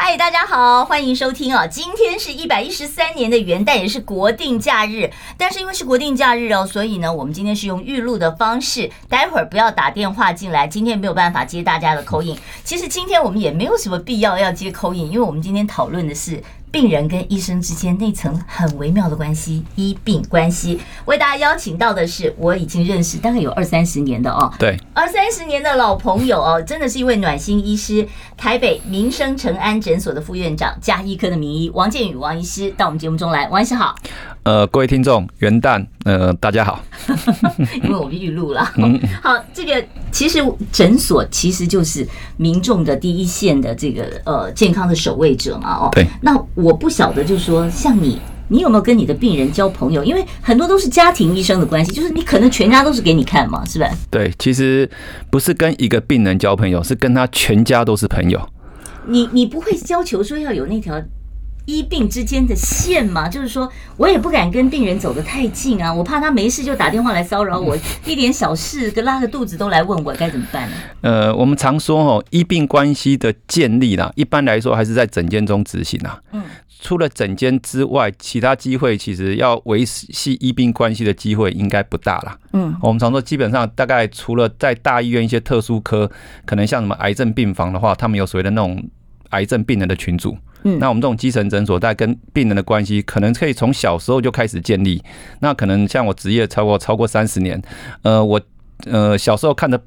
嗨，大家好，欢迎收听啊！今天是一百一十三年的元旦，也是国定假日。但是因为是国定假日哦，所以呢，我们今天是用预录的方式。待会儿不要打电话进来，今天没有办法接大家的口音。其实今天我们也没有什么必要要接口音因为我们今天讨论的是。病人跟医生之间那层很微妙的关系，医病关系。为大家邀请到的是我已经认识大概有二三十年的哦，对，二三十年的老朋友哦，真的是一位暖心医师，台北民生成安诊所的副院长，加医科的名医王建宇王医师到我们节目中来，王医师好。呃，各位听众，元旦，呃，大家好。因为我们预录了。好，这个其实诊所其实就是民众的第一线的这个呃健康的守卫者嘛，哦。对。那我不晓得，就是说，像你，你有没有跟你的病人交朋友？因为很多都是家庭医生的关系，就是你可能全家都是给你看嘛，是吧？对，其实不是跟一个病人交朋友，是跟他全家都是朋友。你你不会要求说要有那条？医病之间的线嘛，就是说我也不敢跟病人走得太近啊，我怕他没事就打电话来骚扰我，一点小事跟拉个肚子都来问我该怎么办呢？呃，我们常说哦，医病关系的建立啦，一般来说还是在诊间中执行啊。嗯，除了诊间之外，其他机会其实要维系医病关系的机会应该不大啦。嗯，我们常说基本上大概除了在大医院一些特殊科，可能像什么癌症病房的话，他们有所谓的那种癌症病人的群组。嗯，那我们这种基层诊所，大概跟病人的关系，可能可以从小时候就开始建立。那可能像我职业超过超过三十年，呃，我呃小时候看的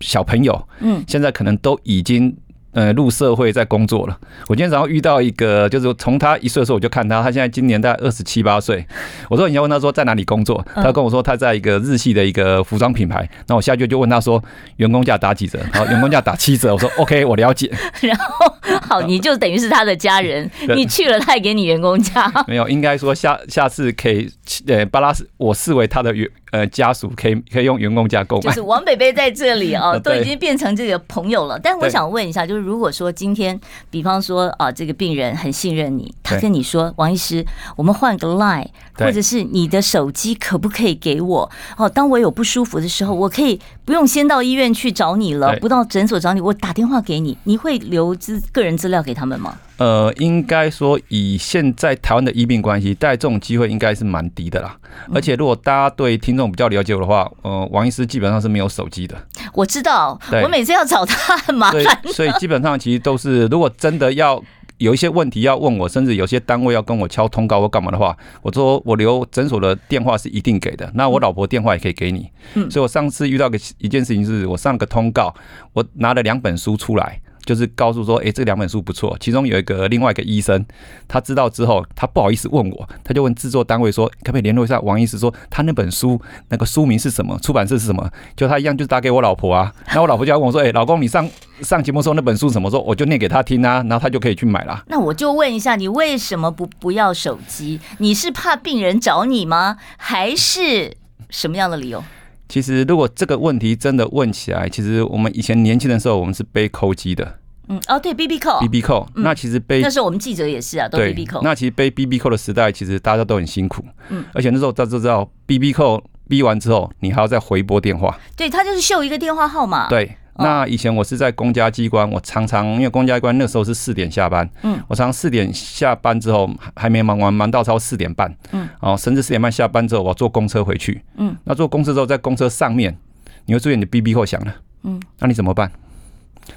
小朋友，嗯，现在可能都已经。呃，入社会在工作了。我今天早上遇到一个，就是从他一岁的时候我就看他，他现在今年大概二十七八岁。我说你要问他说在哪里工作，他跟我说他在一个日系的一个服装品牌。那我下去就问他说员工价打几折？然后员工价打七折。我说 OK，我了解。然后好，你就等于是他的家人，你去了他也给你员工价。没有，应该说下下次可以呃把他我视为他的员。呃，家属可以可以用员工价购买，就是王北北在这里哦，都已经变成这个朋友了。但我想问一下，就是如果说今天，比方说啊，这个病人很信任你，他跟你说，王医师，我们换个 line，或者是你的手机可不可以给我？哦，当我有不舒服的时候，我可以不用先到医院去找你了，不到诊所找你，我打电话给你，你会留资个人资料给他们吗？呃，应该说以现在台湾的医病关系，带这种机会应该是蛮低的啦。而且如果大家对听众比较了解我的话，呃，王医师基本上是没有手机的。我知道，我每次要找他很麻烦。所以基本上其实都是，如果真的要有一些问题要问我，甚至有些单位要跟我敲通告或干嘛的话，我说我留诊所的电话是一定给的。那我老婆电话也可以给你。嗯，所以我上次遇到个一件事情是，我上个通告，我拿了两本书出来。就是告诉说，哎，这两本书不错。其中有一个另外一个医生，他知道之后，他不好意思问我，他就问制作单位说，可不可以联络一下王医师，说他那本书那个书名是什么，出版社是什么？就他一样，就是打给我老婆啊。那我老婆就要问我说，哎，老公，你上上节目说那本书什么时候？我就念给他听啊，然后他就可以去买了。那我就问一下，你为什么不不要手机？你是怕病人找你吗？还是什么样的理由？其实，如果这个问题真的问起来，其实我们以前年轻的时候，我们是背扣机的。嗯，哦，对，B B 扣，B B 扣。那其实背，那时候我们记者也是啊，都 B B 扣。那其实背 B B 扣的时代，其实大家都很辛苦。嗯，而且那时候大家都知道，B B 扣逼完之后，你还要再回拨电话。对，他就是秀一个电话号码。对。那以前我是在公家机关，我常常因为公家机关那时候是四点下班，嗯，我常常四点下班之后还没忙完，忙到超四点半，嗯，哦，甚至四点半下班之后，我要坐公车回去，嗯，那坐公车之后在公车上面，你会注意你的 BB 扣响了，嗯，那你怎么办？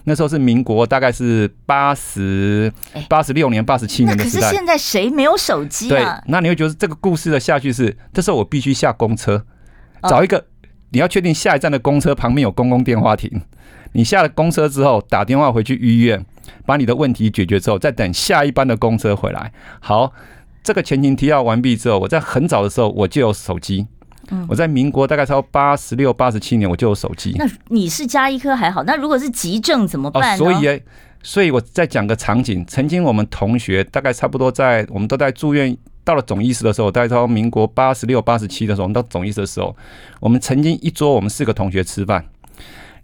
那时候是民国，大概是八十八十六年、八十七年的时代。可是现在谁没有手机啊？对，那你会觉得这个故事的下去是，这时候我必须下公车，找一个，你要确定下一站的公车旁边有公共电话亭。你下了公车之后，打电话回去医院，把你的问题解决之后，再等下一班的公车回来。好，这个前情提要完毕之后，我在很早的时候我就有手机。嗯，我在民国大概超八十六、八十七年我就有手机。那你是加一科还好，那如果是急症怎么办？哦，所以，所以我再讲个场景。曾经我们同学大概差不多在我们都在住院，到了总医师的时候，大概到民国八十六、八十七的时候，我们到总医师的时候，我们曾经一桌我们四个同学吃饭。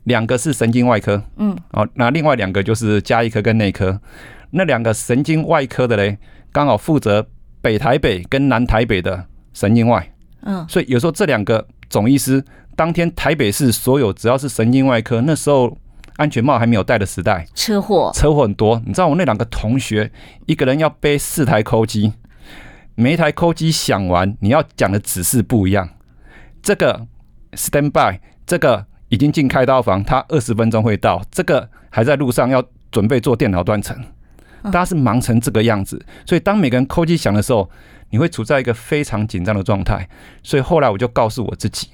两个是神经外科，嗯，哦，那另外两个就是加医科跟内科。那两个神经外科的嘞，刚好负责北台北跟南台北的神经外，嗯，所以有时候这两个总医师当天台北市所有只要是神经外科，那时候安全帽还没有戴的时代，车祸车祸很多。你知道我那两个同学，一个人要背四台扣机，每一台扣机响完，你要讲的指示不一样。这个 stand by，这个。已经进开刀房，他二十分钟会到。这个还在路上，要准备做电脑断层。大家是忙成这个样子，所以当每个人扣机响的时候，你会处在一个非常紧张的状态。所以后来我就告诉我自己，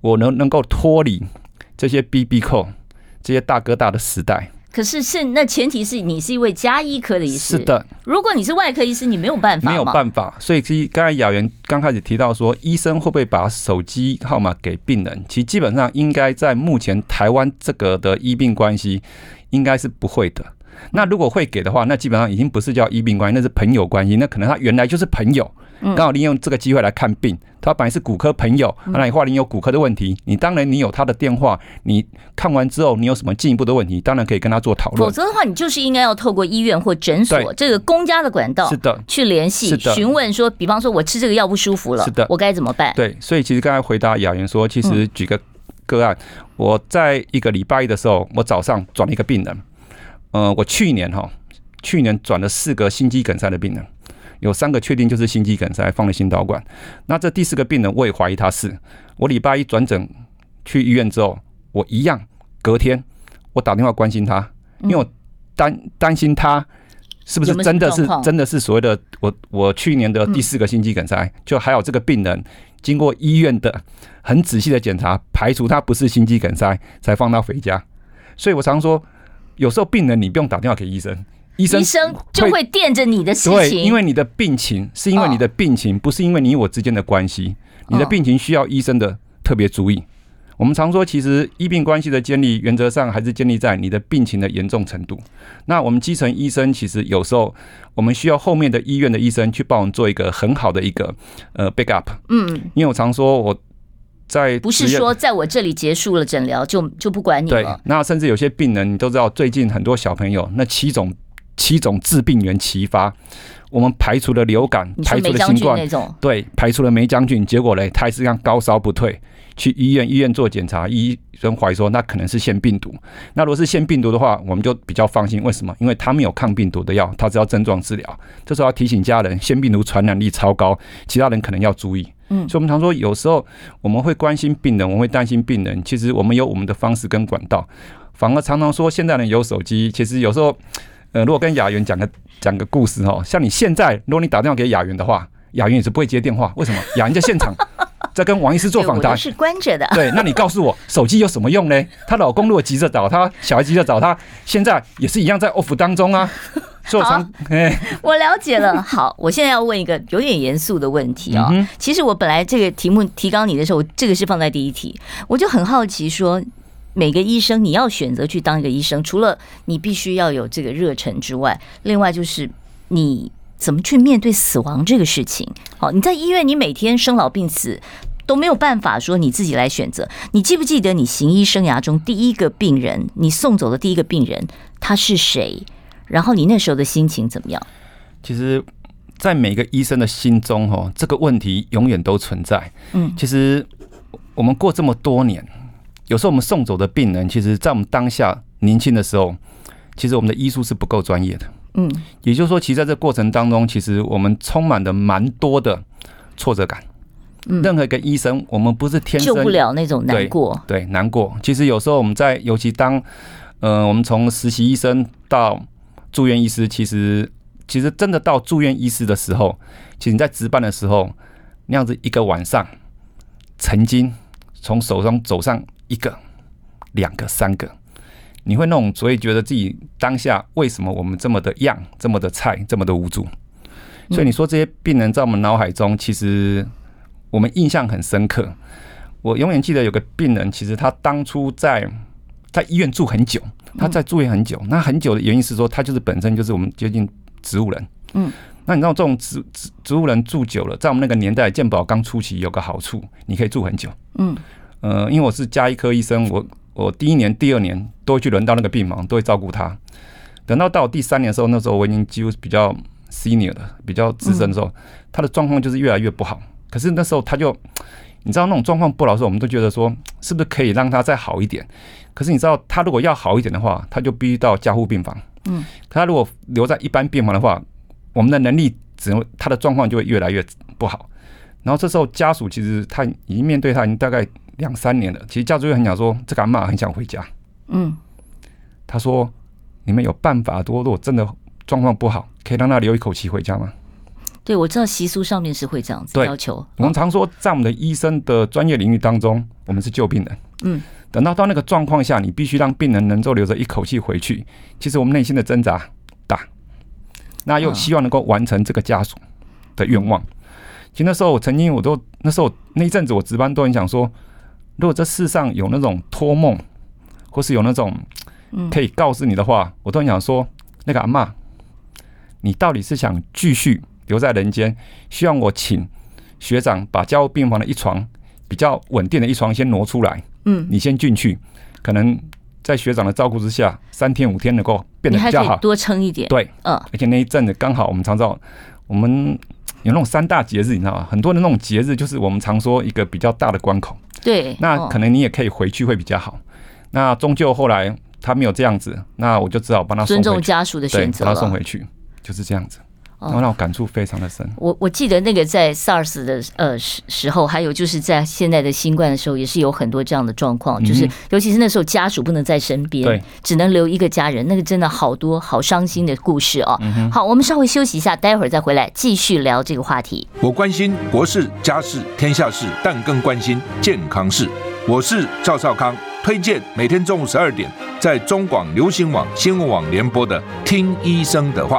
我能能够脱离这些 BB Call，这些大哥大的时代。可是是那前提是你是一位加医科的医师，是的。如果你是外科医师，你没有办法，没有办法。所以其实刚才雅媛刚开始提到说，医生会不会把手机号码给病人？其实基本上应该在目前台湾这个的医病关系，应该是不会的。那如果会给的话，那基本上已经不是叫医病关系，那是朋友关系。那可能他原来就是朋友。刚好利用这个机会来看病，他本来是骨科朋友，那你话你有骨科的问题，你当然你有他的电话，你看完之后你有什么进一步的问题，当然可以跟他做讨论。否则的话，你就是应该要透过医院或诊所这个公家的管道，是的，去联系询问说，比方说我吃这个药不舒服了，是的，我该怎么办？对，所以其实刚才回答雅媛说，其实举个个案，我在一个礼拜一的时候，我早上转了一个病人，呃，我去年哈，去年转了四个心肌梗塞的病人。有三个确定就是心肌梗塞，放了心导管。那这第四个病人，我也怀疑他是。我礼拜一转诊去医院之后，我一样隔天我打电话关心他，因为我担担心他是不是真的是真的是所谓的我我去年的第四个心肌梗塞。就还有这个病人经过医院的很仔细的检查，排除他不是心肌梗塞，才放他回家。所以我常说，有时候病人你不用打电话给医生。医生，医生就会惦着你的事情，对，因为你的病情是因为你的病情，不是因为你我之间的关系。你的病情需要医生的特别注意。我们常说，其实医病关系的建立，原则上还是建立在你的病情的严重程度。那我们基层医生，其实有时候我们需要后面的医院的医生去帮我们做一个很好的一个呃 backup。嗯，因为我常说我在不是说在我这里结束了诊疗就就不管你了。对，那甚至有些病人，你都知道，最近很多小朋友那七种。七种致病源齐发，我们排除了流感，排除了新冠，对，排除了梅将军，结果呢，他还是让高烧不退，去医院医院做检查，医生怀疑说那可能是腺病毒。那如果是腺病毒的话，我们就比较放心。为什么？因为他没有抗病毒的药，他只要症状治疗。这时候要提醒家人，腺病毒传染力超高，其他人可能要注意。嗯，所以我们常说，有时候我们会关心病人，我们会担心病人，其实我们有我们的方式跟管道。反而常常说，现在人有手机，其实有时候。呃，如果跟雅媛讲个讲个故事哦，像你现在，如果你打电话给雅媛的话，雅媛也是不会接电话。为什么？雅媛在现场，在跟王医师做访谈，是关着的。对，那你告诉我，手机有什么用呢？她老公如果急着找她，小孩急着找她，现在也是一样在 off 当中啊。所以我常，哎，我了解了。好，我现在要问一个有点严肃的问题啊、哦。其实我本来这个题目提纲你的时候，这个是放在第一题，我就很好奇说。每个医生，你要选择去当一个医生，除了你必须要有这个热忱之外，另外就是你怎么去面对死亡这个事情。好，你在医院，你每天生老病死都没有办法说你自己来选择。你记不记得你行医生涯中第一个病人，你送走的第一个病人他是谁？然后你那时候的心情怎么样？其实，在每个医生的心中，哈，这个问题永远都存在。嗯，其实我们过这么多年。有时候我们送走的病人，其实，在我们当下年轻的时候，其实我们的医术是不够专业的。嗯，也就是说，其实在这过程当中，其实我们充满的蛮多的挫折感。嗯，任何一个医生，我们不是天生救不了那种难过。对，对，难过。其实有时候我们在，尤其当，呃，我们从实习医生到住院医师，其实，其实真的到住院医师的时候，其实你在值班的时候，那样子一个晚上，曾经从手中走上。一个、两个、三个，你会那种，所以觉得自己当下为什么我们这么的样，这么的菜，这么的无助？所以你说这些病人在我们脑海中，其实我们印象很深刻。我永远记得有个病人，其实他当初在在医院住很久，他在住院很久。那很久的原因是说，他就是本身就是我们接近植物人。嗯，那你知道这种植植植物人住久了，在我们那个年代，健保刚初期有个好处，你可以住很久。嗯。呃，因为我是加医科医生，我我第一年、第二年都会去轮到那个病房，都会照顾他。等到到第三年的时候，那时候我已经几乎比较 senior 了，比较资深的时候，他的状况就是越来越不好。可是那时候他就，你知道那种状况不好的时候，我们都觉得说，是不是可以让他再好一点？可是你知道，他如果要好一点的话，他就必须到加护病房。嗯，可他如果留在一般病房的话，我们的能力只能他的状况就会越来越不好。然后这时候家属其实他已经面对他已经大概两三年了，其实家主也很想说，这个阿妈很想回家。嗯，他说：“你们有办法多，如果真的状况不好，可以让他留一口气回家吗？”对，我知道习俗上面是会这样子要求。我们常说，在我们的医生的专业领域当中，我们是救病人。嗯，等到到那个状况下，你必须让病人能够留着一口气回去。其实我们内心的挣扎大，那又希望能够完成这个家属的愿望。其实那时候我曾经，我都那时候那一阵子我值班都很想说，如果这世上有那种托梦，或是有那种可以告诉你的话，我都很想说，那个阿嬷，你到底是想继续？留在人间，希望我请学长把加护病房的一床比较稳定的一床先挪出来。嗯，你先进去，可能在学长的照顾之下，三天五天能够变得比较好，多撑一点。对，嗯，而且那一阵子刚好我们常知道，我们有那种三大节日，你知道吗？很多的那种节日就是我们常说一个比较大的关口。对，那可能你也可以回去会比较好。那终究后来他没有这样子，那我就只好帮他尊重家属的选择，把他送回去，就是这样子。然后让我感触非常的深。我我记得那个在 SARS 的呃时时候，还有就是在现在的新冠的时候，也是有很多这样的状况，就是尤其是那时候家属不能在身边，对，只能留一个家人，那个真的好多好伤心的故事哦。好，我们稍微休息一下，待会儿再回来继续聊这个话题。我关心国事、家事、天下事，但更关心健康事。我是赵少康，推荐每天中午十二点在中广流行网新闻网联播的《听医生的话》。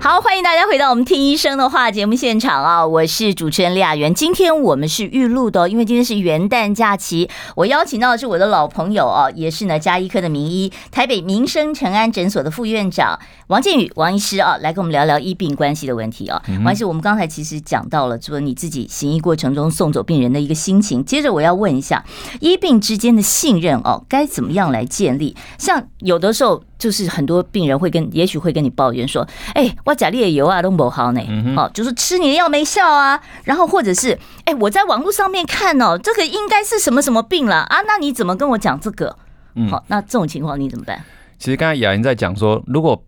好，欢迎大家回到我们听医生的话节目现场啊！我是主持人李雅媛，今天我们是预录的，因为今天是元旦假期。我邀请到的是我的老朋友啊，也是呢加医科的名医，台北民生陈安诊所的副院长王建宇王医师啊，来跟我们聊聊医病关系的问题啊。王医师，我们刚才其实讲到了，说你自己行医过程中送走病人的一个心情。接着我要问一下，医病之间的信任哦，该怎么样来建立？像有的时候。就是很多病人会跟，也许会跟你抱怨说：“哎、欸，我甲你的油啊都不好呢，哦，就是吃你的药没效啊。”然后或者是：“哎、我在网络上面看哦，这个应该是什么什么病了啊？那你怎么跟我讲这个？”好，那这种情况你怎么办？其实刚才雅妍在讲说，如果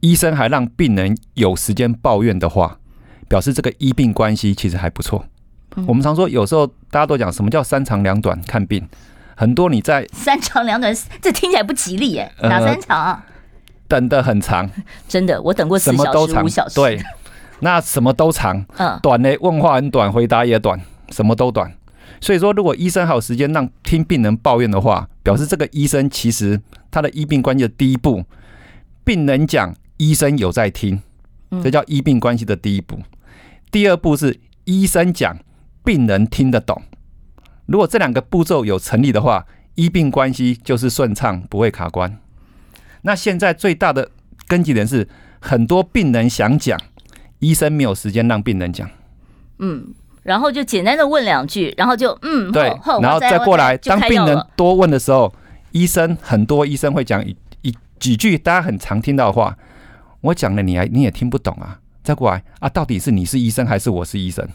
医生还让病人有时间抱怨的话，表示这个医病关系其实还不错。我们常说，有时候大家都讲什么叫三长两短看病。很多你在三长两短，这听起来不吉利耶。哪三长？等的很长，真的，我等过四小时、五小时。对，那什么都长。嗯，短的问话很短，回答也短，什么都短。所以说，如果医生还有时间让听病人抱怨的话，表示这个医生其实他的医病关系的第一步，病人讲，医生有在听，这叫医病关系的第一步。第二步是医生讲，病人听得懂。如果这两个步骤有成立的话，医病关系就是顺畅，不会卡关。那现在最大的根基点是，很多病人想讲，医生没有时间让病人讲。嗯，然后就简单的问两句，然后就嗯，对，然后再过来。当病人多问的时候，医生很多医生会讲一一几句大家很常听到的话，我讲了你还你也听不懂啊？再过来啊，到底是你是医生还是我是医生？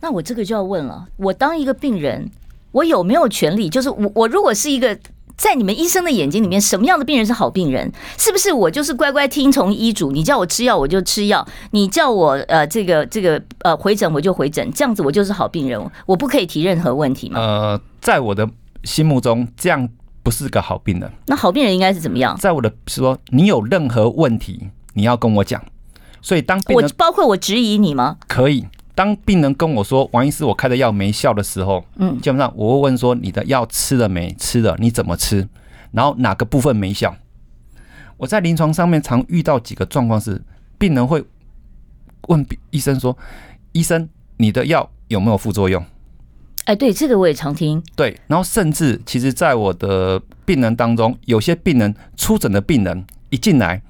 那我这个就要问了，我当一个病人。我有没有权利？就是我，我如果是一个在你们医生的眼睛里面，什么样的病人是好病人？是不是我就是乖乖听从医嘱？你叫我吃药我就吃药，你叫我呃这个这个呃回诊我就回诊，这样子我就是好病人，我不可以提任何问题吗？呃，在我的心目中，这样不是个好病人。那好病人应该是怎么样？在我的说，你有任何问题，你要跟我讲。所以当我包括我质疑你吗？可以。当病人跟我说王医师，我开的药没效的时候，嗯，基本上我会问说，你的药吃了没？吃了，你怎么吃？然后哪个部分没效？我在临床上面常遇到几个状况是，病人会问医生说：“医生，你的药有没有副作用？”哎，对，这个我也常听。对，然后甚至其实，在我的病人当中，有些病人出诊的病人一进来，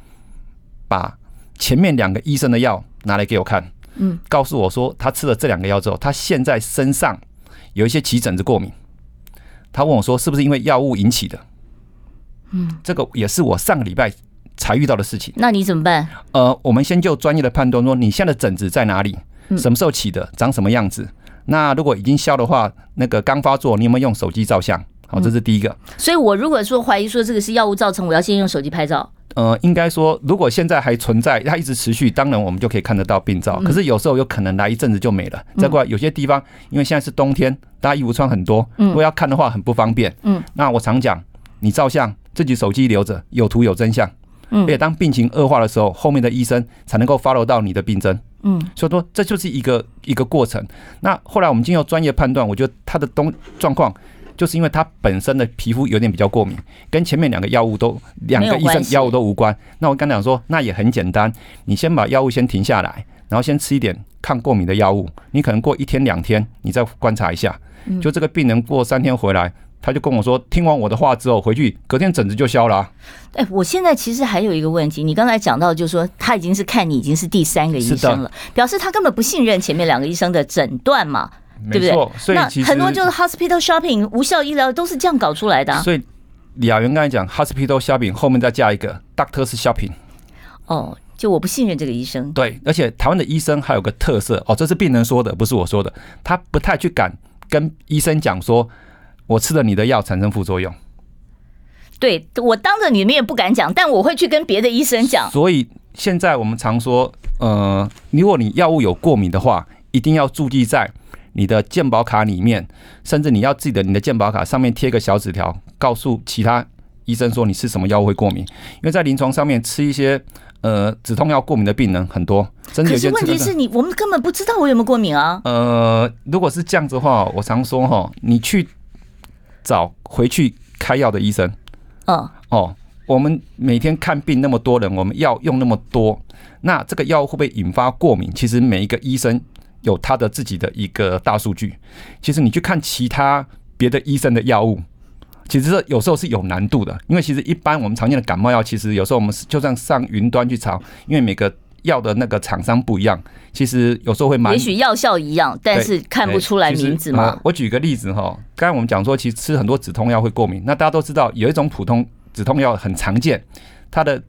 把前面两个医生的药拿来给我看，嗯，告诉我说他吃了这两个药之后，他现在身上有一些起疹子、过敏。他问我说：“是不是因为药物引起的？”嗯，这个也是我上个礼拜才遇到的事情。那你怎么办？呃，我们先就专业的判断说，你现在的疹子在哪里？什么时候起的？长什么样子？那如果已经消的话，那个刚发作，你有没有用手机照相？好，这是第一个。所以我如果说怀疑说这个是药物造成，我要先用手机拍照。呃，应该说，如果现在还存在，它一直持续，当然我们就可以看得到病灶。可是有时候有可能来一阵子就没了。再过来，有些地方因为现在是冬天，大家衣服穿很多，如果要看的话很不方便。嗯，那我常讲，你照相，自己手机留着，有图有真相。嗯，而且当病情恶化的时候，后面的医生才能够 follow 到你的病症。嗯，所以说这就是一个一个过程。那后来我们经过专业判断，我觉得他的东状况。就是因为他本身的皮肤有点比较过敏，跟前面两个药物都两个医生药物都无关。那我刚才讲说，那也很简单，你先把药物先停下来，然后先吃一点抗过敏的药物。你可能过一天两天，你再观察一下。就这个病人过三天回来，他就跟我说，听完我的话之后回去，隔天疹子就消了啊。哎，我现在其实还有一个问题，你刚才讲到就是说他已经是看你已经是第三个医生了，表示他根本不信任前面两个医生的诊断嘛。对不对？所以其实很多就是 hospital shopping 无效医疗都是这样搞出来的。所以李雅媛刚才讲 hospital shopping 后面再加一个 doctors shopping。哦，就我不信任这个医生。对，而且台湾的医生还有个特色哦，这是病人说的，不是我说的。他不太去敢跟医生讲说，我吃了你的药产生副作用。对，我当着你的面不敢讲，但我会去跟别的医生讲。所以现在我们常说，呃，如果你药物有过敏的话，一定要注记在。你的健保卡里面，甚至你要记得你的健保卡上面贴个小纸条，告诉其他医生说你吃什么药物会过敏。因为在临床上面吃一些呃止痛药过敏的病人很多，真的有些。可是问题是你我们根本不知道我有没有过敏啊。呃，如果是这样子的话，我常说哈，你去找回去开药的医生。嗯。哦，我们每天看病那么多人，我们药用那么多，那这个药会不会引发过敏？其实每一个医生。有他的自己的一个大数据，其实你去看其他别的医生的药物，其实有时候是有难度的，因为其实一般我们常见的感冒药，其实有时候我们就算上云端去查，因为每个药的那个厂商不一样，其实有时候会蛮，也许药效一样，但是看不出来名字嘛。我举个例子哈，刚才我们讲说，其实吃很多止痛药会过敏，那大家都知道有一种普通止痛药很常见，它的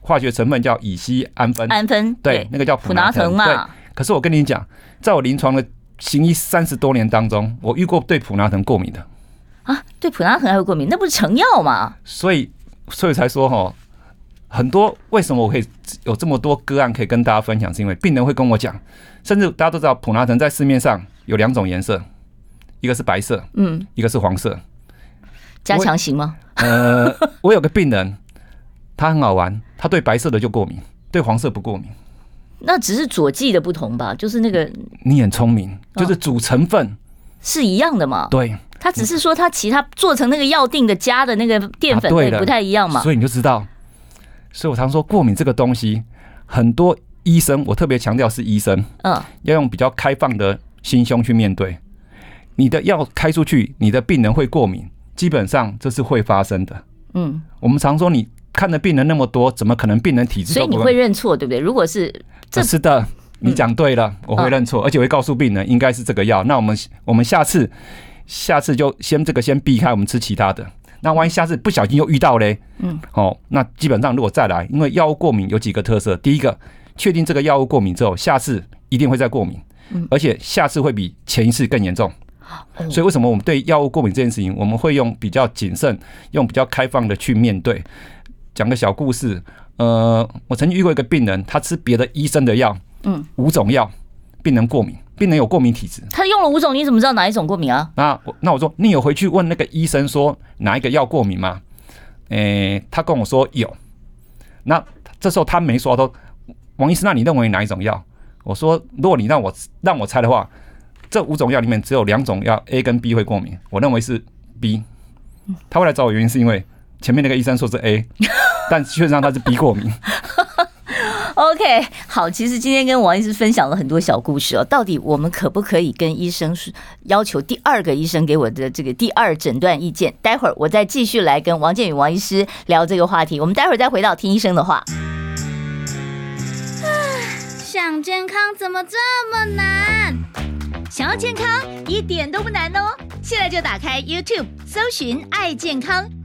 化学成分叫乙烯氨酚，胺酚对，那个叫普拿疼嘛。可是我跟你讲。在我临床的行医三十多年当中，我遇过对普拿疼过敏的啊，对普拉疼还会过敏，那不是成药吗？所以，所以才说哈，很多为什么我可以有这么多个案可以跟大家分享，是因为病人会跟我讲，甚至大家都知道普拉疼在市面上有两种颜色，一个是白色，嗯，一个是黄色，加强型吗？呃，我有个病人，他很好玩，他对白色的就过敏，对黄色不过敏。那只是佐剂的不同吧，就是那个你很聪明，就是主成分是一样的嘛。对，他只是说他其他做成那个药定的加的那个淀粉类不太一样嘛。所以你就知道，所以我常说过敏这个东西，很多医生我特别强调是医生，嗯，要用比较开放的心胸去面对。你的药开出去，你的病人会过敏，基本上这是会发生的。嗯，我们常说你看的病人那么多，怎么可能病人体质？所以你会认错，对不对？如果是这是的，你讲对了，我会认错，而且会告诉病人应该是这个药。那我们我们下次下次就先这个先避开，我们吃其他的。那万一下次不小心又遇到嘞，嗯，哦，那基本上如果再来，因为药物过敏有几个特色，第一个，确定这个药物过敏之后，下次一定会再过敏，而且下次会比前一次更严重。所以为什么我们对药物过敏这件事情，我们会用比较谨慎、用比较开放的去面对？讲个小故事。呃，我曾经遇过一个病人，他吃别的医生的药，嗯，五种药，病人过敏，病人有过敏体质。他用了五种，你怎么知道哪一种过敏啊？那我那我说，你有回去问那个医生说哪一个药过敏吗？诶、欸，他跟我说有。那这时候他没说，他说王医师，那你认为哪一种药？我说，如果你让我让我猜的话，这五种药里面只有两种药 A 跟 B 会过敏，我认为是 B。他会来找我原因是因为前面那个医生说是 A。但确实上他是 B 过敏 OK，好，其实今天跟王医师分享了很多小故事哦。到底我们可不可以跟医生要求第二个医生给我的这个第二诊断意见？待会儿我再继续来跟王建宇王医师聊这个话题。我们待会儿再回到听医生的话。想健康怎么这么难？想要健康一点都不难哦！现在就打开 YouTube，搜寻“爱健康”，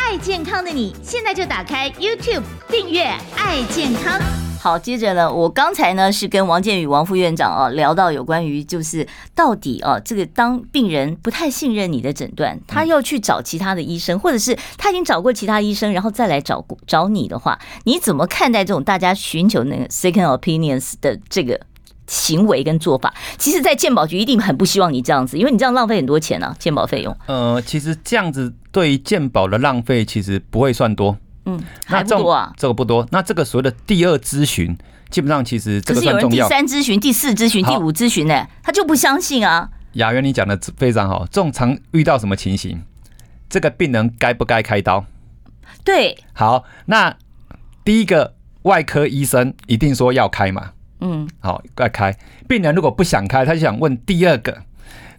爱健康的你，现在就打开 YouTube 订阅“爱健康”。好，接着呢，我刚才呢是跟王建宇王副院长啊聊到有关于就是到底啊这个当病人不太信任你的诊断，他要去找其他的医生，或者是他已经找过其他医生，然后再来找找你的话，你怎么看待这种大家寻求那个 second opinions 的这个行为跟做法？其实，在鉴宝局一定很不希望你这样子，因为你这样浪费很多钱啊，鉴宝费用。呃，其实这样子对于健保的浪费其实不会算多。嗯，还不多啊，这个不多。那这个所谓的第二咨询，基本上其实这个算重要。第三咨询、第四咨询、第五咨询呢，他就不相信啊。雅媛，你讲的非常好。这种常遇到什么情形？这个病人该不该开刀？对。好，那第一个外科医生一定说要开嘛。嗯。好，该开。病人如果不想开，他就想问第二个。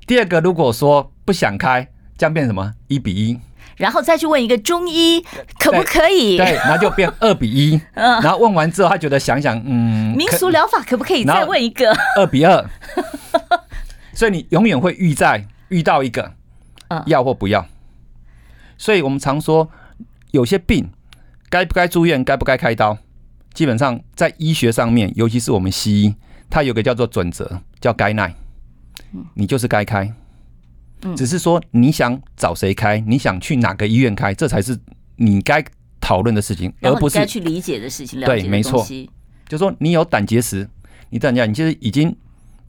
第二个如果说不想开，这样变什么？一比一。然后再去问一个中医可不可以？对，然后就变二比一。嗯然后问完之后，他觉得想想，嗯，民俗疗法可不可以再问一个？二比二。所以你永远会遇在遇到一个，要或不要。所以我们常说，有些病该不该住院，该不该开刀，基本上在医学上面，尤其是我们西医，它有个叫做准则，叫该耐，你就是该开。只是说你想找谁开，你想去哪个医院开，这才是你该讨论的事情，而不是该去理解的事情。对，没错。就说你有胆结石，你胆结石，你其实已经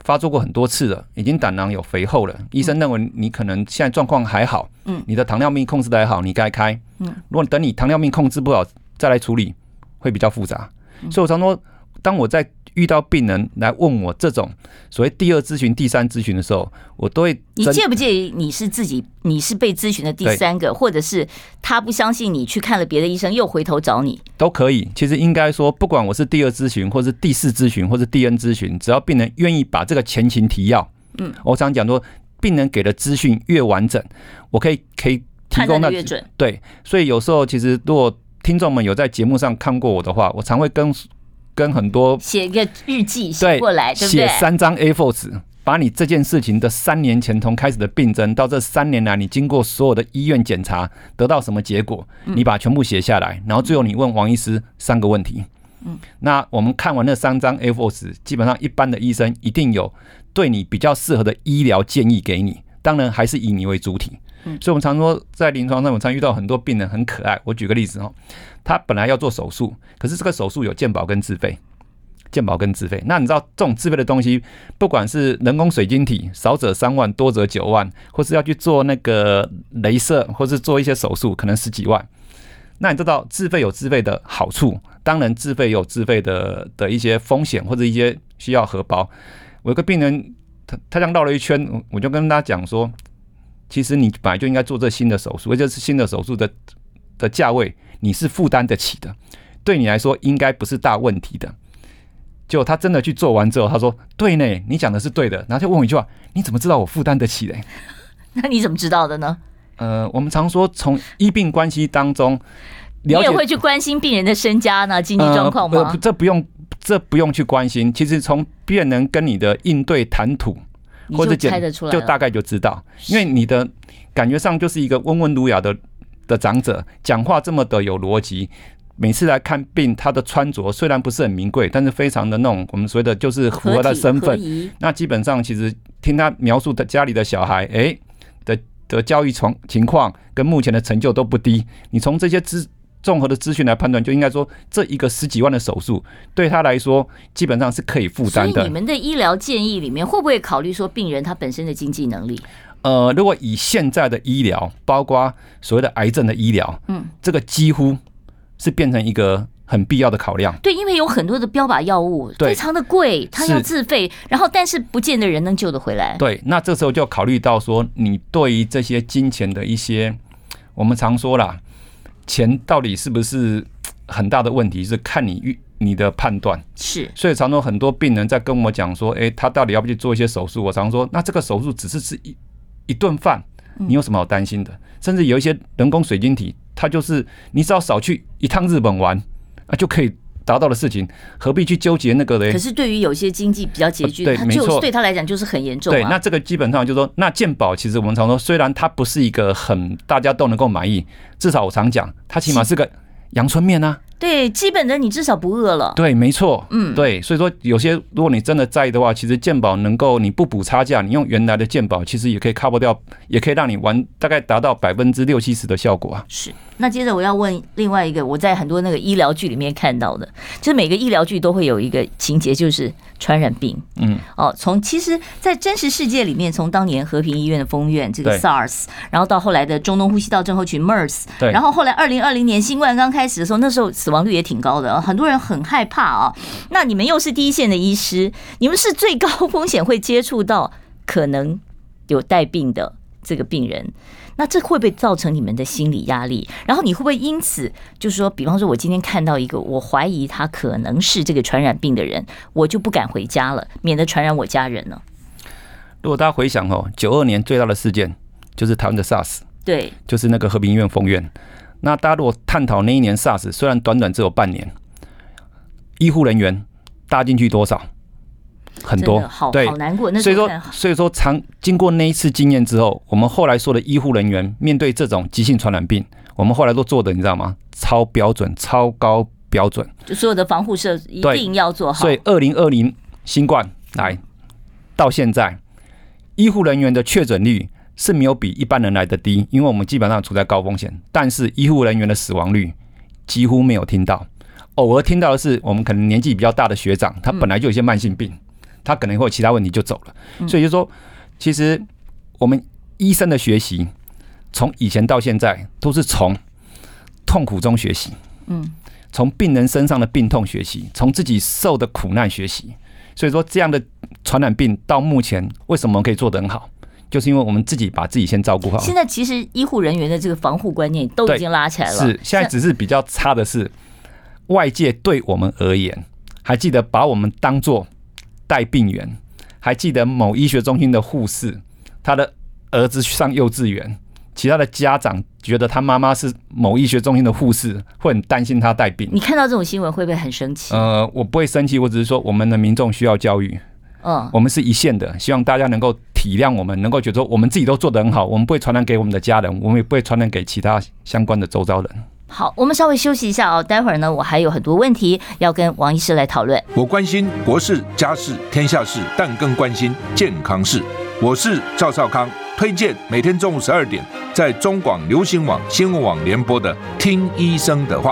发作过很多次了，已经胆囊有肥厚了。医生认为你可能现在状况还好，嗯，你的糖尿病控制的还好，你该开。嗯，如果等你糖尿病控制不好再来处理，会比较复杂。所以我常说，当我在遇到病人来问我这种所谓第二咨询、第三咨询的时候，我都会。你介不介意你是自己，你是被咨询的第三个，或者是他不相信你去看了别的医生，又回头找你，都可以。其实应该说，不管我是第二咨询，或是第四咨询，或是第 N 咨询，只要病人愿意把这个前情提要，嗯，我常讲说，病人给的资讯越完整，我可以可以提供的越准。对，所以有时候其实如果听众们有在节目上看过我的话，我常会跟。跟很多写一个日记写过来，对，写三张 A4 纸，把你这件事情的三年前从开始的病症到这三年来你经过所有的医院检查得到什么结果，你把全部写下来，然后最后你问王医师三个问题。嗯，那我们看完那三张 A4 纸，基本上一般的医生一定有对你比较适合的医疗建议给你，当然还是以你为主体。所以我们常说在临床上，我常遇到很多病人很可爱。我举个例子哦。他本来要做手术，可是这个手术有健保跟自费，健保跟自费。那你知道这种自费的东西，不管是人工水晶体，少则三万，多则九万，或是要去做那个镭射，或是做一些手术，可能十几万。那你知道自费有自费的好处，当然自费有自费的的一些风险或者一些需要荷包。我有个病人，他他这样绕了一圈，我就跟他讲说，其实你本来就应该做这新的手术，而且是新的手术的的价位。你是负担得起的，对你来说应该不是大问题的。就他真的去做完之后，他说：“对呢，你讲的是对的。”然后就问我一句话：“你怎么知道我负担得起嘞？” 那你怎么知道的呢？呃，我们常说从医病关系当中，你也会去关心病人的身家呢，经济状况吗？呃，这不用，这不用去关心。其实从病人跟你的应对谈吐，或者猜得出来，就大概就知道，因为你的感觉上就是一个温文儒雅的。的长者讲话这么的有逻辑，每次来看病，他的穿着虽然不是很名贵，但是非常的那种我们所谓的就是符合他的身份。那基本上其实听他描述的家里的小孩，哎的的教育情情况跟目前的成就都不低。你从这些资综合的资讯来判断，就应该说这一个十几万的手术对他来说基本上是可以负担的。你们的医疗建议里面会不会考虑说病人他本身的经济能力？呃，如果以现在的医疗，包括所谓的癌症的医疗，嗯，这个几乎是变成一个很必要的考量。对，因为有很多的标靶药物非常的贵，它要自费，然后但是不见得人能救得回来。对，那这时候就考虑到说，你对于这些金钱的一些，我们常说啦，钱到底是不是 很大的问题，是看你预你的判断。是，所以常常很多病人在跟我讲说，诶，他到底要不要去做一些手术？我常说，那这个手术只是吃一一顿饭。你有什么好担心的？甚至有一些人工水晶体，它就是你只要少去一趟日本玩啊，就可以达到的事情，何必去纠结那个嘞？可是对于有些经济比较拮据，对，没错，对他来讲就是很严重。对，那这个基本上就是说，那健保其实我们常说，虽然它不是一个很大家都能够满意，至少我常讲，它起码是个阳春面啊。对，基本的你至少不饿了。对，没错。嗯，对，所以说有些如果你真的在意的话，其实健保能够你不补差价，你用原来的健保，其实也可以 cover 掉，也可以让你玩大概达到百分之六七十的效果啊。是。那接着我要问另外一个，我在很多那个医疗剧里面看到的，就是每个医疗剧都会有一个情节，就是传染病。嗯。哦，从其实，在真实世界里面，从当年和平医院的封院这个 SARS，然后到后来的中东呼吸道症候群 MERS，对。然后后来二零二零年新冠刚开始的时候，那时候死亡率也挺高的，很多人很害怕啊。那你们又是第一线的医师，你们是最高风险会接触到可能有带病的这个病人，那这会不会造成你们的心理压力？然后你会不会因此就是说，比方说，我今天看到一个我怀疑他可能是这个传染病的人，我就不敢回家了，免得传染我家人呢？如果大家回想哦，九二年最大的事件就是台湾的 SARS，对，就是那个和平医院封院。那大家如果探讨那一年 SARS，虽然短短只有半年，医护人员搭进去多少？很多，对，好难过。那所以说，所以说，长经过那一次经验之后，我们后来说的医护人员面对这种急性传染病，我们后来都做的，你知道吗？超标准、超高标准，就所有的防护设施一定要做好。所以，二零二零新冠来到现在，医护人员的确诊率。是没有比一般人来的低，因为我们基本上处在高风险。但是医护人员的死亡率几乎没有听到，偶尔听到的是我们可能年纪比较大的学长，他本来就有一些慢性病，他可能会有其他问题就走了。所以就说，其实我们医生的学习从以前到现在都是从痛苦中学习，嗯，从病人身上的病痛学习，从自己受的苦难学习。所以说，这样的传染病到目前为什么可以做得很好？就是因为我们自己把自己先照顾好。现在其实医护人员的这个防护观念都已经拉起来了。是，现在只是比较差的是，外界对我们而言，还记得把我们当做带病员，还记得某医学中心的护士，他的儿子去上幼稚园，其他的家长觉得他妈妈是某医学中心的护士，会很担心他带病。你看到这种新闻会不会很生气？呃，我不会生气，我只是说我们的民众需要教育。嗯，我们是一线的，希望大家能够体谅我们，能够觉得我们自己都做得很好，我们不会传染给我们的家人，我们也不会传染给其他相关的周遭人。好，我们稍微休息一下哦，待会儿呢，我还有很多问题要跟王医师来讨论。我关心国事、家事、天下事，但更关心健康事。我是赵少康，推荐每天中午十二点在中广流行网、新闻网联播的《听医生的话》。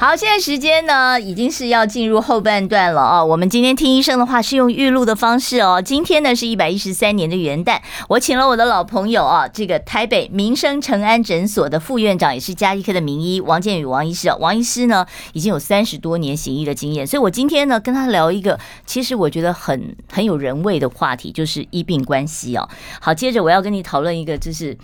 好，现在时间呢已经是要进入后半段了啊。我们今天听医生的话是用预录的方式哦。今天呢是一百一十三年的元旦，我请了我的老朋友啊，这个台北民生诚安诊所的副院长，也是加医科的名医王建宇王医师。王医师呢已经有三十多年行医的经验，所以我今天呢跟他聊一个其实我觉得很很有人味的话题，就是医病关系哦。好，接着我要跟你讨论一个就是。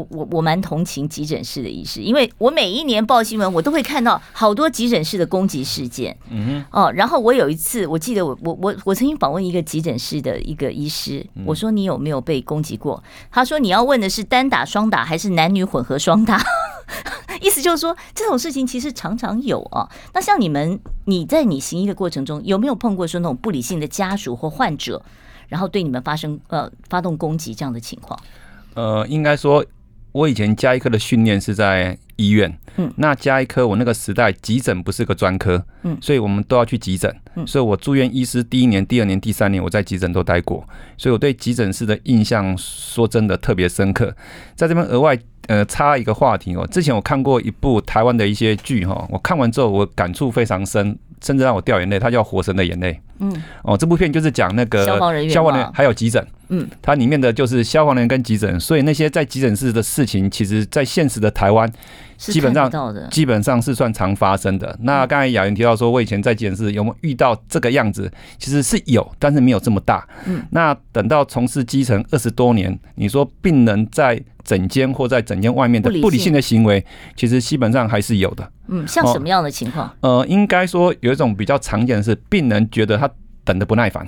我我我蛮同情急诊室的医师，因为我每一年报新闻，我都会看到好多急诊室的攻击事件。嗯哼，哦，然后我有一次，我记得我我我我曾经访问一个急诊室的一个医师，我说你有没有被攻击过？他说你要问的是单打双打还是男女混合双打？意思就是说这种事情其实常常有啊。那像你们，你在你行医的过程中有没有碰过说那种不理性的家属或患者，然后对你们发生呃发动攻击这样的情况？呃，应该说。我以前加一科的训练是在医院，嗯，那加一科我那个时代急诊不是个专科，嗯，所以我们都要去急诊，嗯，所以我住院医师第一年、第二年、第三年我在急诊都待过，所以我对急诊室的印象说真的特别深刻。在这边额外呃插一个话题哦，之前我看过一部台湾的一些剧哈，我看完之后我感触非常深，甚至让我掉眼泪，它叫《火神的眼泪》。嗯，哦，这部片就是讲那个消防人员、消防人员还有急诊。嗯，它里面的就是消防员跟急诊，所以那些在急诊室的事情，其实在现实的台湾，基本上基本上是算常发生的。那刚才雅云提到说，我以前在急诊室有没有遇到这个样子？其实是有，但是没有这么大。嗯，那等到从事基层二十多年，你说病人在诊间或在诊间外面的不理性的行为，其实基本上还是有的。嗯，像什么样的情况？呃，应该说有一种比较常见的是，病人觉得他等的不耐烦。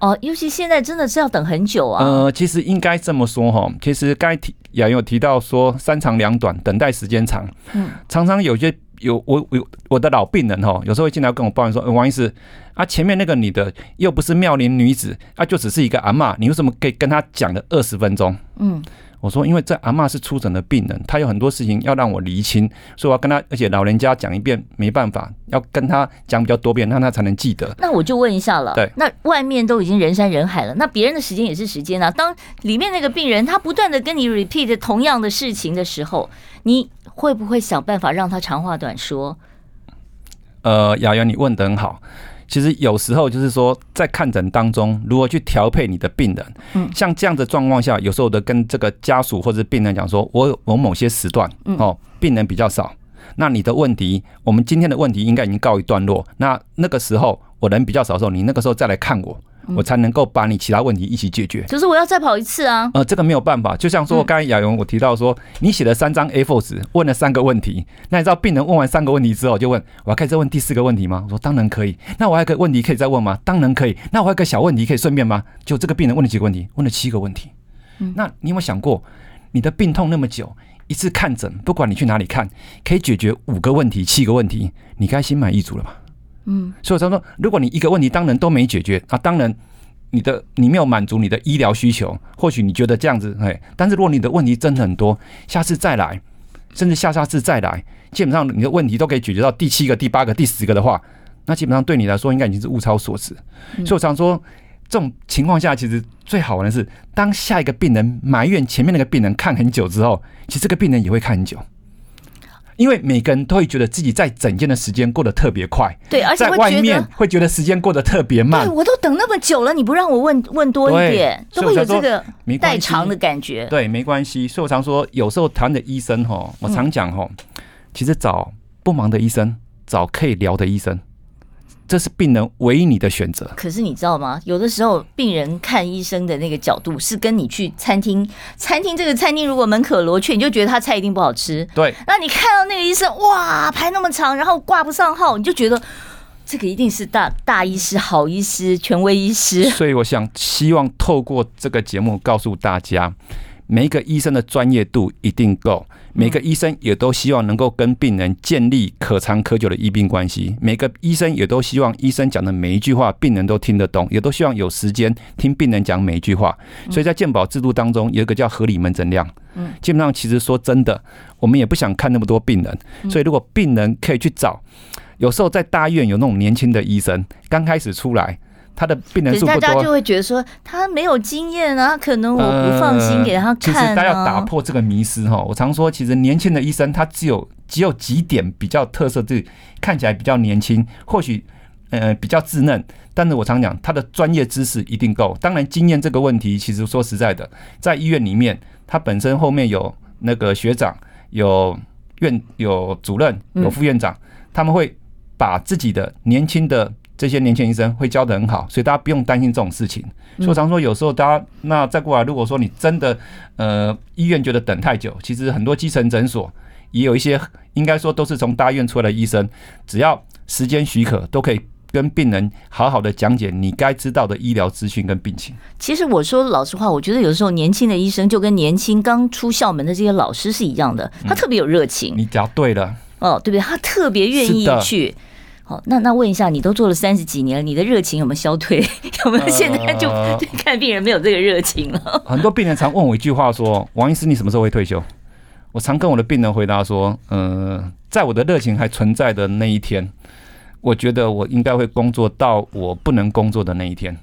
哦，尤其现在真的是要等很久啊。呃，其实应该这么说哈，其实该提也有提到说三长两短，等待时间长。嗯，常常有些有我我我的老病人哈，有时候会进来跟我抱怨说，王医师啊，前面那个女的又不是妙龄女子啊，就只是一个阿妈，你为什么可以跟她讲了二十分钟？嗯。我说，因为这阿妈是出诊的病人，她有很多事情要让我厘清，所以我要跟她，而且老人家讲一遍没办法，要跟她讲比较多遍，让她才能记得。那我就问一下了，对，那外面都已经人山人海了，那别人的时间也是时间啊。当里面那个病人他不断的跟你 repeat 同样的事情的时候，你会不会想办法让他长话短说？呃，雅媛，你问得很好。其实有时候就是说，在看诊当中，如何去调配你的病人。嗯，像这样的状况下，有时候的跟这个家属或者病人讲说，我我某些时段哦，病人比较少，那你的问题，我们今天的问题应该已经告一段落。那那个时候我人比较少的时候，你那个时候再来看我。我才能够把你其他问题一起解决。可是我要再跑一次啊。呃，这个没有办法。就像说，刚才雅媛我提到说，你写了三张 A4 纸，问了三个问题。那你知道病人问完三个问题之后，就问我要开始问第四个问题吗？我说当然可以。那我还有个问题可以再问吗？当然可以。那我还有个小问题可以顺便吗？就这个病人问了几个问题？问了七个问题。那你有没有想过，你的病痛那么久，一次看诊，不管你去哪里看，可以解决五个问题、七个问题，你该心满意足了吧？嗯，所以他说，如果你一个问题当然都没解决啊，当然你的你没有满足你的医疗需求，或许你觉得这样子，哎，但是如果你的问题真的很多，下次再来，甚至下下次再来，基本上你的问题都可以解决到第七个、第八个、第十个的话，那基本上对你来说应该已经是物超所值。所以我常说，这种情况下，其实最好玩的是，当下一个病人埋怨前面那个病人看很久之后，其实这个病人也会看很久。因为每个人都会觉得自己在整间的时间过得特别快，对，而且在外面会觉得时间过得特别慢。对，我都等那么久了，你不让我问问多一点，都会有这个代偿的感觉。对，没关系。所以我常说，有时候谈的医生哈，我常讲哈，其实找不忙的医生，找可以聊的医生。这是病人唯一你的选择。可是你知道吗？有的时候病人看医生的那个角度是跟你去餐厅，餐厅这个餐厅如果门可罗雀，你就觉得他菜一定不好吃。对。那你看到那个医生，哇，排那么长，然后挂不上号，你就觉得这个一定是大大医师、好医师、权威医师。所以我想希望透过这个节目告诉大家，每一个医生的专业度一定够。每个医生也都希望能够跟病人建立可长可久的医病关系。每个医生也都希望医生讲的每一句话，病人都听得懂，也都希望有时间听病人讲每一句话。所以在健保制度当中，有一个叫合理门诊量。嗯，基本上其实说真的，我们也不想看那么多病人。所以如果病人可以去找，有时候在大医院有那种年轻的医生，刚开始出来。他的病人数不多，大家就会觉得说他没有经验啊，可能我不放心给他看。其实大家要打破这个迷思哈。我常说，其实年轻的医生他只有只有几点比较特色，就是看起来比较年轻，或许呃比较稚嫩。但是我常讲，他的专业知识一定够。当然，经验这个问题，其实说实在的，在医院里面，他本身后面有那个学长、有院、有主任、有副院长，他们会把自己的年轻的。这些年轻医生会教的很好，所以大家不用担心这种事情。所以我常说，有时候大家那再过来，如果说你真的呃医院觉得等太久，其实很多基层诊所也有一些，应该说都是从大医院出来的医生，只要时间许可，都可以跟病人好好的讲解你该知道的医疗资讯跟病情。其实我说老实话，我觉得有时候年轻的医生就跟年轻刚出校门的这些老师是一样的，他特别有热情。你讲对了，哦，对不对？他特别愿意去。好，那那问一下，你都做了三十几年了，你的热情有没有消退？有没有现在就对 看病人没有这个热情了？很多病人常问我一句话说：“王医师，你什么时候会退休？”我常跟我的病人回答说：“呃，在我的热情还存在的那一天，我觉得我应该会工作到我不能工作的那一天。”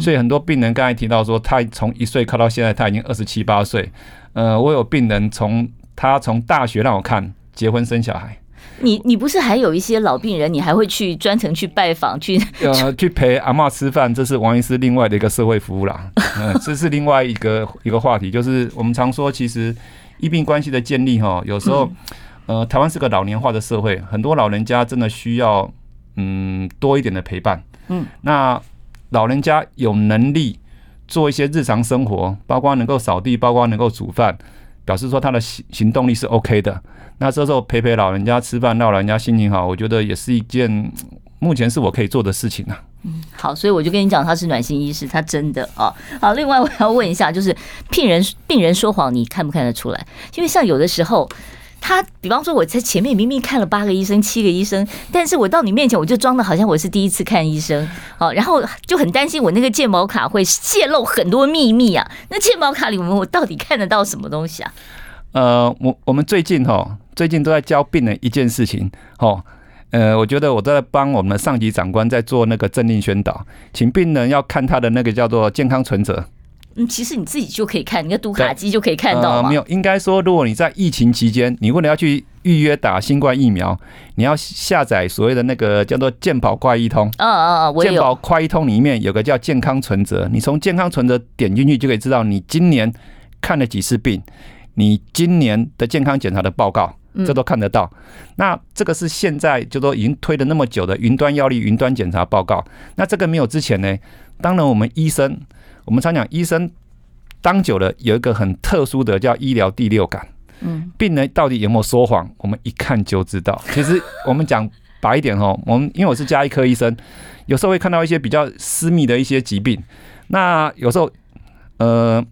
所以很多病人刚才提到说，他从一岁靠到现在，他已经二十七八岁。呃，我有病人从他从大学让我看结婚生小孩。你你不是还有一些老病人，你还会去专程去拜访去？呃，去陪阿嬷吃饭，这是王医师另外的一个社会服务啦。嗯，这是另外一个一个话题，就是我们常说，其实医病关系的建立哈，有时候呃，台湾是个老年化的社会，很多老人家真的需要嗯多一点的陪伴。嗯，那。老人家有能力做一些日常生活，包括能够扫地，包括能够煮饭，表示说他的行行动力是 OK 的。那这时候陪陪老人家吃饭，让老人家心情好，我觉得也是一件目前是我可以做的事情啊。嗯，好，所以我就跟你讲，他是暖心医师，他真的啊。好，另外我要问一下，就是病人病人说谎，你看不看得出来？因为像有的时候。他比方说，我在前面明明看了八个医生、七个医生，但是我到你面前，我就装的好像我是第一次看医生，好，然后就很担心我那个健保卡会泄露很多秘密啊。那健保卡里面我到底看得到什么东西啊？呃，我我们最近哈，最近都在教病人一件事情，哈，呃，我觉得我在帮我们的上级长官在做那个政令宣导，请病人要看他的那个叫做健康存折。嗯，其实你自己就可以看，你的读卡机就可以看到。呃，没有，应该说，如果你在疫情期间，你为了要去预约打新冠疫苗，你要下载所谓的那个叫做健保快易通。嗯嗯嗯，我。健保快易通里面有个叫健康存折，你从健康存折点进去就可以知道你今年看了几次病，你今年的健康检查的报告，这都看得到。那这个是现在就说已经推了那么久的云端药力、云端检查报告。那这个没有之前呢？当然，我们医生。我们常讲，医生当久了有一个很特殊的叫医疗第六感。嗯，病人到底有没有说谎，我们一看就知道。其实我们讲白一点哦，我们因为我是加医科医生，有时候会看到一些比较私密的一些疾病。那有时候，呃，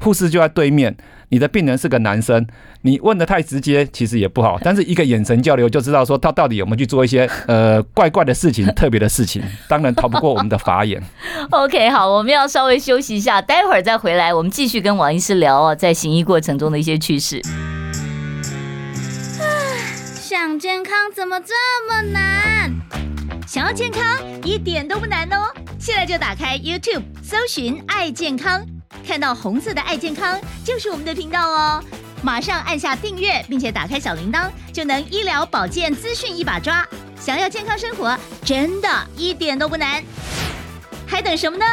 护士就在对面。你的病人是个男生，你问的太直接，其实也不好。但是一个眼神交流就知道说他到底有没有去做一些呃怪怪的事情、特别的事情。当然逃不过我们的法眼。OK，好，我们要稍微休息一下，待会儿再回来，我们继续跟王医师聊哦，在行医过程中的一些趣事。想健康怎么这么难？想要健康一点都不难哦，现在就打开 YouTube 搜寻爱健康。看到红色的爱健康就是我们的频道哦，马上按下订阅，并且打开小铃铛，就能医疗保健资讯一把抓。想要健康生活，真的一点都不难，还等什么呢？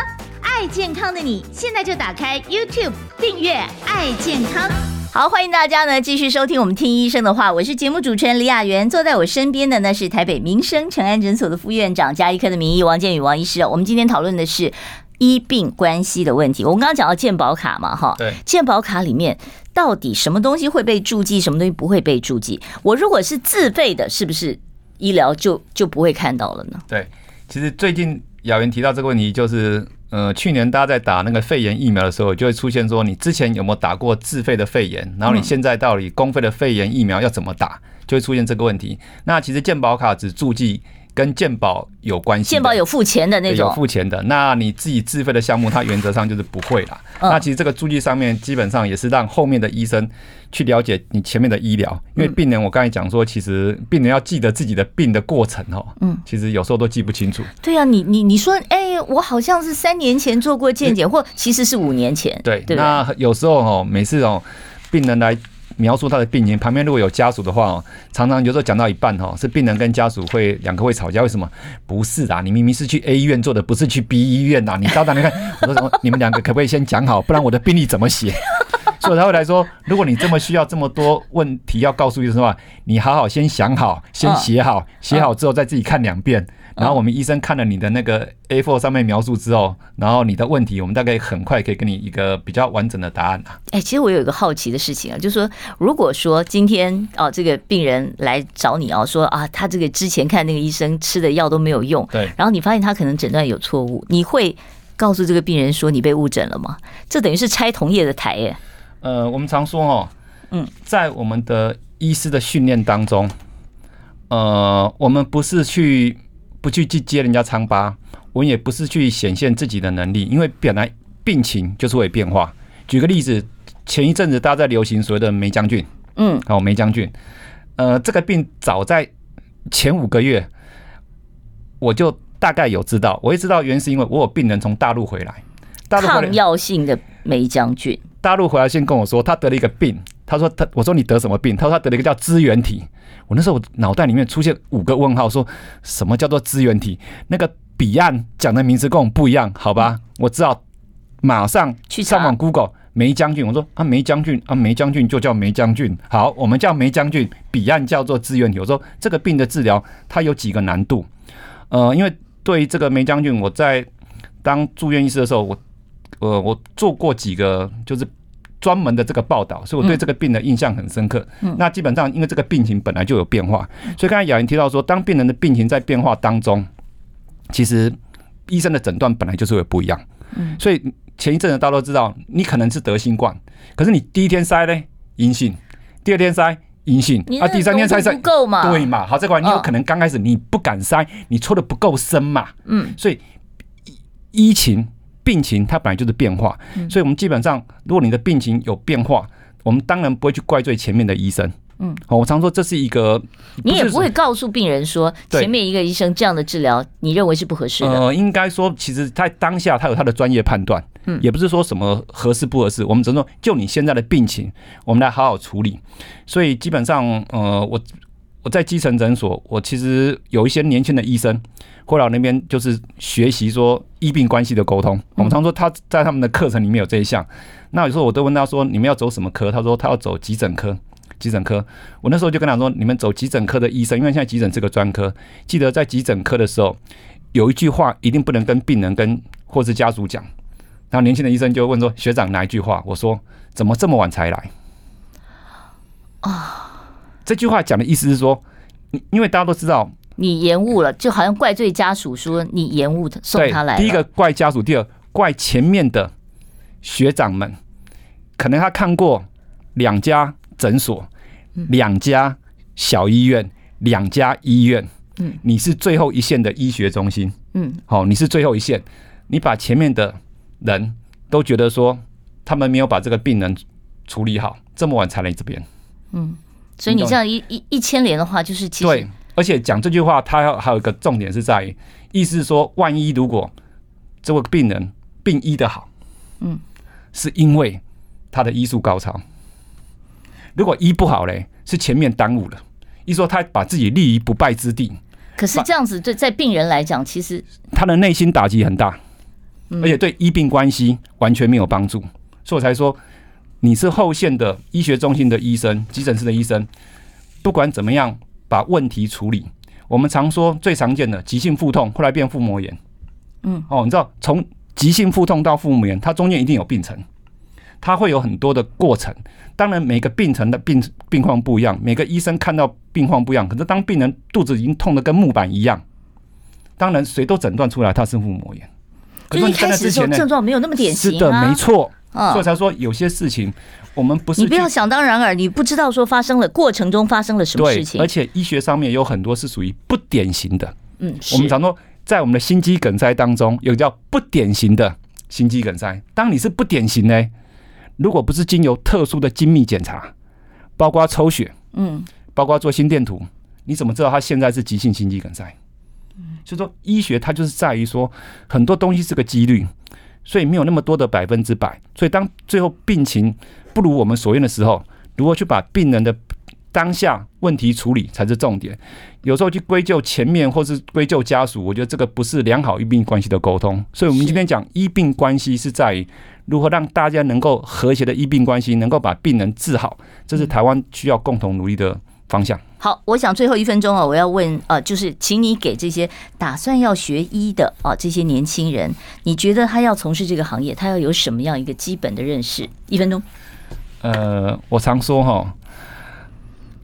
爱健康的你，现在就打开 YouTube 订阅爱健康。好，欢迎大家呢继续收听我们听医生的话，我是节目主持人李雅媛，坐在我身边的呢是台北民生诚安诊所的副院长、加医科的名医王建宇王医师。我们今天讨论的是。医病关系的问题，我们刚刚讲到健保卡嘛，哈，对，健保卡里面到底什么东西会被注记，什么东西不会被注记？我如果是自费的，是不是医疗就就不会看到了呢？对，其实最近雅云提到这个问题，就是呃，去年大家在打那个肺炎疫苗的时候，就会出现说，你之前有没有打过自费的肺炎，然后你现在到底公费的肺炎疫苗要怎么打，就会出现这个问题。那其实健保卡只注记。跟健保有关系，健保有付钱的那种，有付钱的。那你自己自费的项目，它原则上就是不会啦。那其实这个注记上面基本上也是让后面的医生去了解你前面的医疗，因为病人我刚才讲说，其实病人要记得自己的病的过程哦，嗯，其实有时候都记不清楚。对啊，你你你说，哎，我好像是三年前做过健检，或其实是五年前。对，那有时候哦，每次哦，病人来。描述他的病情，旁边如果有家属的话哦，常常有时候讲到一半哈，是病人跟家属会两个会吵架，为什么？不是啊，你明明是去 A 医院做的，不是去 B 医院呐，你到那里看，我说什么？你们两个可不可以先讲好，不然我的病历怎么写？所以他会来说，如果你这么需要这么多问题要告诉医生的话，你好好先想好，先写好，写好之后再自己看两遍。然后我们医生看了你的那个 A4 上面描述之后，然后你的问题，我们大概很快可以给你一个比较完整的答案啊。哎，其实我有一个好奇的事情啊，就是说，如果说今天哦，这个病人来找你啊，说啊，他这个之前看那个医生吃的药都没有用，对，然后你发现他可能诊断有错误，你会告诉这个病人说你被误诊了吗？这等于是拆同业的台耶。呃，我们常说哦，嗯，在我们的医师的训练当中，呃，我们不是去。不去去接人家疮疤，我们也不是去显现自己的能力，因为本来病情就是会变化。举个例子，前一阵子大家在流行所谓的梅将军，嗯，好，梅将军，呃，这个病早在前五个月我就大概有知道，我也知道原因是因为我有病人从大陆回来，大陆抗药性的梅将军，大陆回来先跟我说他得了一个病，他说他我说你得什么病？他说他得了一个叫支原体。我那时候我脑袋里面出现五个问号，说什么叫做支原体？那个彼岸讲的名词跟我们不一样，好吧？我知道，马上去上网 Google 梅将军。我说啊，梅将军啊，梅将军就叫梅将军。好，我们叫梅将军，彼岸叫做支原体。我说这个病的治疗它有几个难度？呃，因为对于这个梅将军，我在当住院医师的时候，我呃我做过几个就是。专门的这个报道，所以我对这个病的印象很深刻。嗯、那基本上，因为这个病情本来就有变化，所以刚才雅莹提到说，当病人的病情在变化当中，其实医生的诊断本来就是会不一样。嗯，所以前一阵子大家都知道，你可能是得新冠，可是你第一天筛呢阴性，第二天筛阴性，啊，第三天筛筛不够嘛？对嘛？好，这块你有可能刚开始你不敢筛，你戳的不够深嘛？嗯，所以疫情。病情它本来就是变化，所以我们基本上，如果你的病情有变化，我们当然不会去怪罪前面的医生。嗯，好，我常说这是一个，你也不会告诉病人说前面一个医生这样的治疗你认为是不合适的。呃，应该说，其实在当下他有他的专业判断，嗯，也不是说什么合适不合适，我们只能说就你现在的病情，我们来好好处理。所以基本上，呃，我我在基层诊所，我其实有一些年轻的医生。会来那边就是学习说医病关系的沟通。我们常说他在他们的课程里面有这一项。那有时候我都问他说：“你们要走什么科？”他说：“他要走急诊科。”急诊科。我那时候就跟他说：“你们走急诊科的医生，因为现在急诊是个专科，记得在急诊科的时候有一句话一定不能跟病人跟或是家属讲。”然后年轻的医生就问说：“学长哪一句话？”我说：“怎么这么晚才来？”啊，这句话讲的意思是说，因为大家都知道。你延误了，就好像怪罪家属说你延误的送他来。第一个怪家属，第二怪前面的学长们，可能他看过两家诊所、两家小医院、两家医院。嗯，你是最后一线的医学中心。嗯，好，你是最后一线，你把前面的人都觉得说他们没有把这个病人处理好，这么晚才来这边。嗯，所以你这样一一一牵连的话，就是其实对。而且讲这句话，他要还有一个重点是在于，意思是说，万一如果这位病人病医的好，嗯，是因为他的医术高超；如果医不好嘞，是前面耽误了。一说他把自己立于不败之地。可是这样子对在病人来讲，其实他的内心打击很大，而且对医病关系完全没有帮助。所以我才说，你是后线的医学中心的医生、急诊室的医生，不管怎么样。把问题处理，我们常说最常见的急性腹痛，后来变腹膜炎。嗯，哦，你知道从急性腹痛到腹膜炎，它中间一定有病程，它会有很多的过程。当然，每个病程的病病况不一样，每个医生看到病况不一样。可是当病人肚子已经痛得跟木板一样，当然谁都诊断出来他是腹膜炎。可是，一开始的时候症状没有那么典型啊。是的，没错。所以才说有些事情。我们不是你不要想当然耳，你不知道说发生了过程中发生了什么事情。而且医学上面有很多是属于不典型的。嗯，我们常说在我们的心肌梗塞当中，有叫不典型的心肌梗塞。当你是不典型呢，如果不是经由特殊的精密检查，包括抽血，嗯，包括做心电图，你怎么知道他现在是急性心肌梗塞？嗯，所以说医学它就是在于说很多东西是个几率，所以没有那么多的百分之百。所以当最后病情不如我们所愿的时候，如何去把病人的当下问题处理才是重点。有时候去归咎前面或是归咎家属，我觉得这个不是良好医病关系的沟通。所以，我们今天讲医病关系是在于如何让大家能够和谐的医病关系，能够把病人治好，这是台湾需要共同努力的方向。好，我想最后一分钟啊，我要问呃，就是请你给这些打算要学医的啊这些年轻人，你觉得他要从事这个行业，他要有什么样一个基本的认识？一分钟。呃，我常说哈，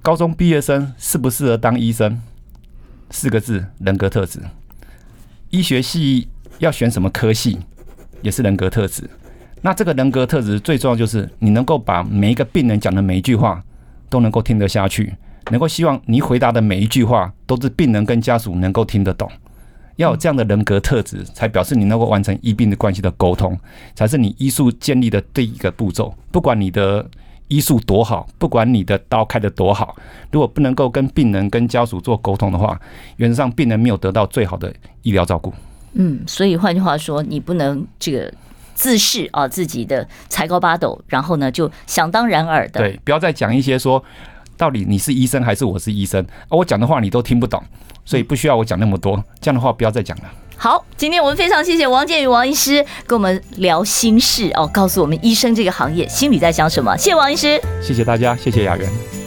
高中毕业生适不适合当医生？四个字：人格特质。医学系要选什么科系，也是人格特质。那这个人格特质最重要就是你能够把每一个病人讲的每一句话都能够听得下去，能够希望你回答的每一句话都是病人跟家属能够听得懂。要有这样的人格特质，才表示你能够完成医病的关系的沟通，才是你医术建立的第一个步骤。不管你的医术多好，不管你的刀开的多好，如果不能够跟病人、跟家属做沟通的话，原则上病人没有得到最好的医疗照顾。嗯，所以换句话说，你不能这个自视啊自己的才高八斗，然后呢就想当然耳的。对，不要再讲一些说，到底你是医生还是我是医生，啊我讲的话你都听不懂，所以不需要我讲那么多。这样的话不要再讲了。好，今天我们非常谢谢王建宇王医师跟我们聊心事哦，告诉我们医生这个行业心里在想什么。谢谢王医师，谢谢大家，谢谢雅媛。